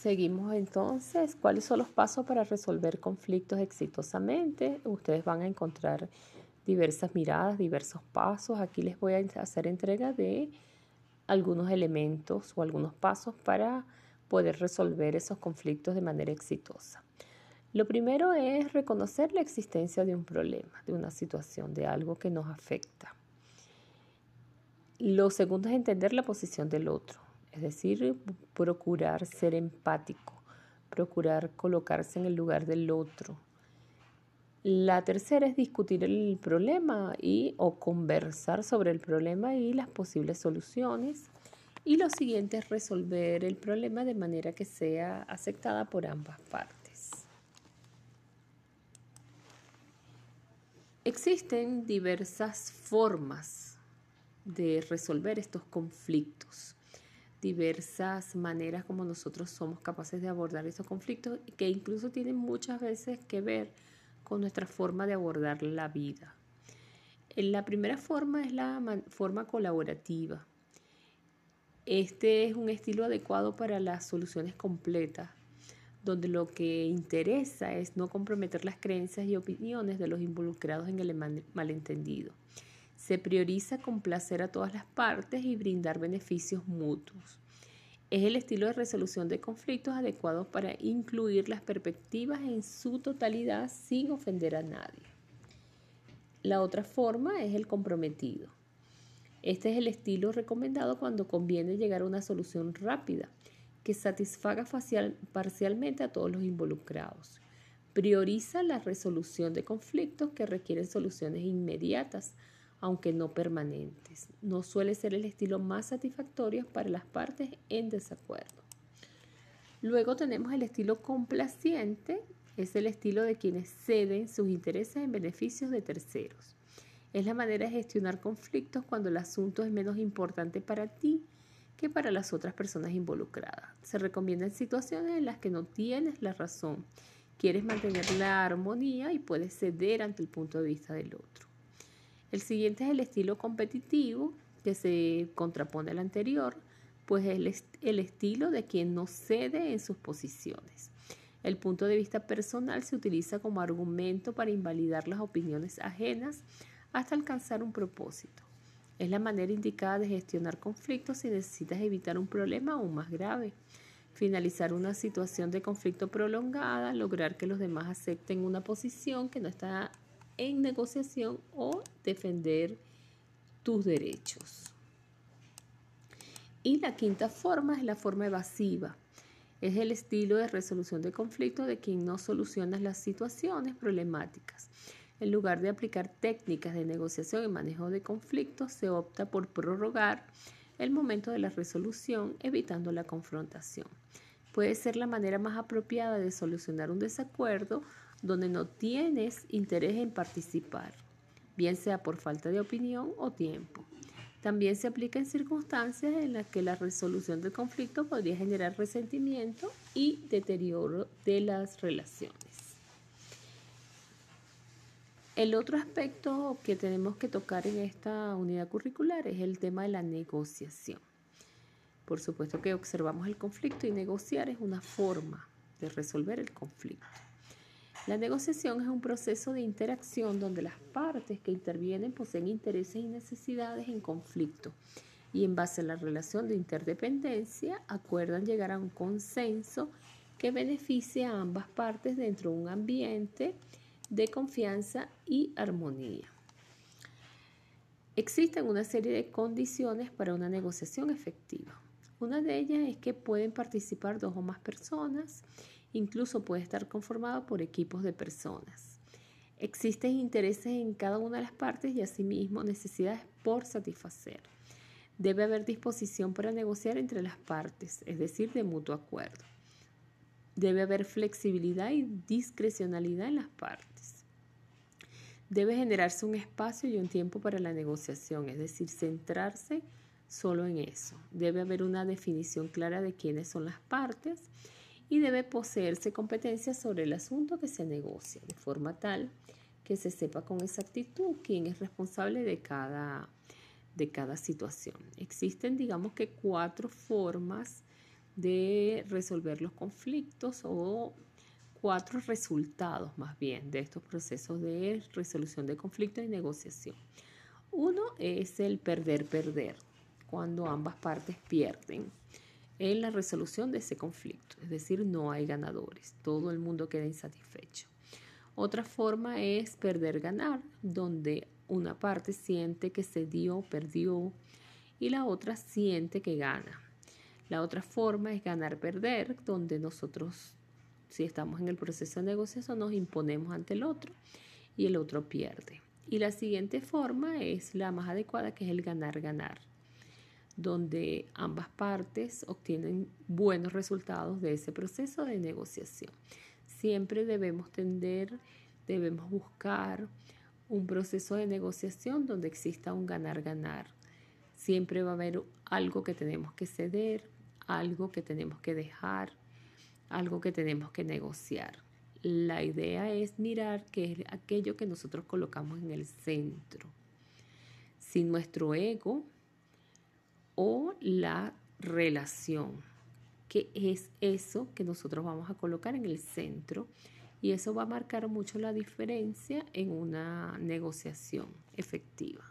Seguimos entonces, ¿cuáles son los pasos para resolver conflictos exitosamente? Ustedes van a encontrar diversas miradas, diversos pasos. Aquí les voy a hacer entrega de algunos elementos o algunos pasos para poder resolver esos conflictos de manera exitosa. Lo primero es reconocer la existencia de un problema, de una situación, de algo que nos afecta. Lo segundo es entender la posición del otro, es decir, procurar ser empático, procurar colocarse en el lugar del otro. La tercera es discutir el problema y o conversar sobre el problema y las posibles soluciones. Y lo siguiente es resolver el problema de manera que sea aceptada por ambas partes. Existen diversas formas de resolver estos conflictos, diversas maneras como nosotros somos capaces de abordar estos conflictos que incluso tienen muchas veces que ver con nuestra forma de abordar la vida. La primera forma es la forma colaborativa. Este es un estilo adecuado para las soluciones completas donde lo que interesa es no comprometer las creencias y opiniones de los involucrados en el malentendido. Se prioriza complacer a todas las partes y brindar beneficios mutuos. Es el estilo de resolución de conflictos adecuado para incluir las perspectivas en su totalidad sin ofender a nadie. La otra forma es el comprometido. Este es el estilo recomendado cuando conviene llegar a una solución rápida que satisfaga parcialmente a todos los involucrados. Prioriza la resolución de conflictos que requieren soluciones inmediatas, aunque no permanentes. No suele ser el estilo más satisfactorio para las partes en desacuerdo. Luego tenemos el estilo complaciente, es el estilo de quienes ceden sus intereses en beneficios de terceros. Es la manera de gestionar conflictos cuando el asunto es menos importante para ti que para las otras personas involucradas. Se recomienda en situaciones en las que no tienes la razón, quieres mantener la armonía y puedes ceder ante el punto de vista del otro. El siguiente es el estilo competitivo, que se contrapone al anterior, pues es el estilo de quien no cede en sus posiciones. El punto de vista personal se utiliza como argumento para invalidar las opiniones ajenas hasta alcanzar un propósito. Es la manera indicada de gestionar conflictos si necesitas evitar un problema aún más grave. Finalizar una situación de conflicto prolongada, lograr que los demás acepten una posición que no está en negociación o defender tus derechos. Y la quinta forma es la forma evasiva. Es el estilo de resolución de conflicto de quien no soluciona las situaciones problemáticas. En lugar de aplicar técnicas de negociación y manejo de conflictos, se opta por prorrogar el momento de la resolución, evitando la confrontación. Puede ser la manera más apropiada de solucionar un desacuerdo donde no tienes interés en participar, bien sea por falta de opinión o tiempo. También se aplica en circunstancias en las que la resolución del conflicto podría generar resentimiento y deterioro de las relaciones. El otro aspecto que tenemos que tocar en esta unidad curricular es el tema de la negociación. Por supuesto que observamos el conflicto y negociar es una forma de resolver el conflicto. La negociación es un proceso de interacción donde las partes que intervienen poseen intereses y necesidades en conflicto y en base a la relación de interdependencia acuerdan llegar a un consenso que beneficie a ambas partes dentro de un ambiente de confianza y armonía. Existen una serie de condiciones para una negociación efectiva. Una de ellas es que pueden participar dos o más personas, incluso puede estar conformado por equipos de personas. Existen intereses en cada una de las partes y asimismo necesidades por satisfacer. Debe haber disposición para negociar entre las partes, es decir, de mutuo acuerdo. Debe haber flexibilidad y discrecionalidad en las partes. Debe generarse un espacio y un tiempo para la negociación, es decir, centrarse solo en eso. Debe haber una definición clara de quiénes son las partes y debe poseerse competencia sobre el asunto que se negocia, de forma tal que se sepa con exactitud quién es responsable de cada, de cada situación. Existen, digamos que, cuatro formas de resolver los conflictos o cuatro resultados más bien de estos procesos de resolución de conflictos y negociación. Uno es el perder-perder, cuando ambas partes pierden en la resolución de ese conflicto, es decir, no hay ganadores, todo el mundo queda insatisfecho. Otra forma es perder-ganar, donde una parte siente que se dio, perdió, y la otra siente que gana. La otra forma es ganar-perder, donde nosotros si estamos en el proceso de negociación, nos imponemos ante el otro y el otro pierde. Y la siguiente forma es la más adecuada, que es el ganar-ganar, donde ambas partes obtienen buenos resultados de ese proceso de negociación. Siempre debemos tender, debemos buscar un proceso de negociación donde exista un ganar-ganar. Siempre va a haber algo que tenemos que ceder, algo que tenemos que dejar, algo que tenemos que negociar. La idea es mirar qué es aquello que nosotros colocamos en el centro, sin nuestro ego o la relación, que es eso que nosotros vamos a colocar en el centro y eso va a marcar mucho la diferencia en una negociación efectiva.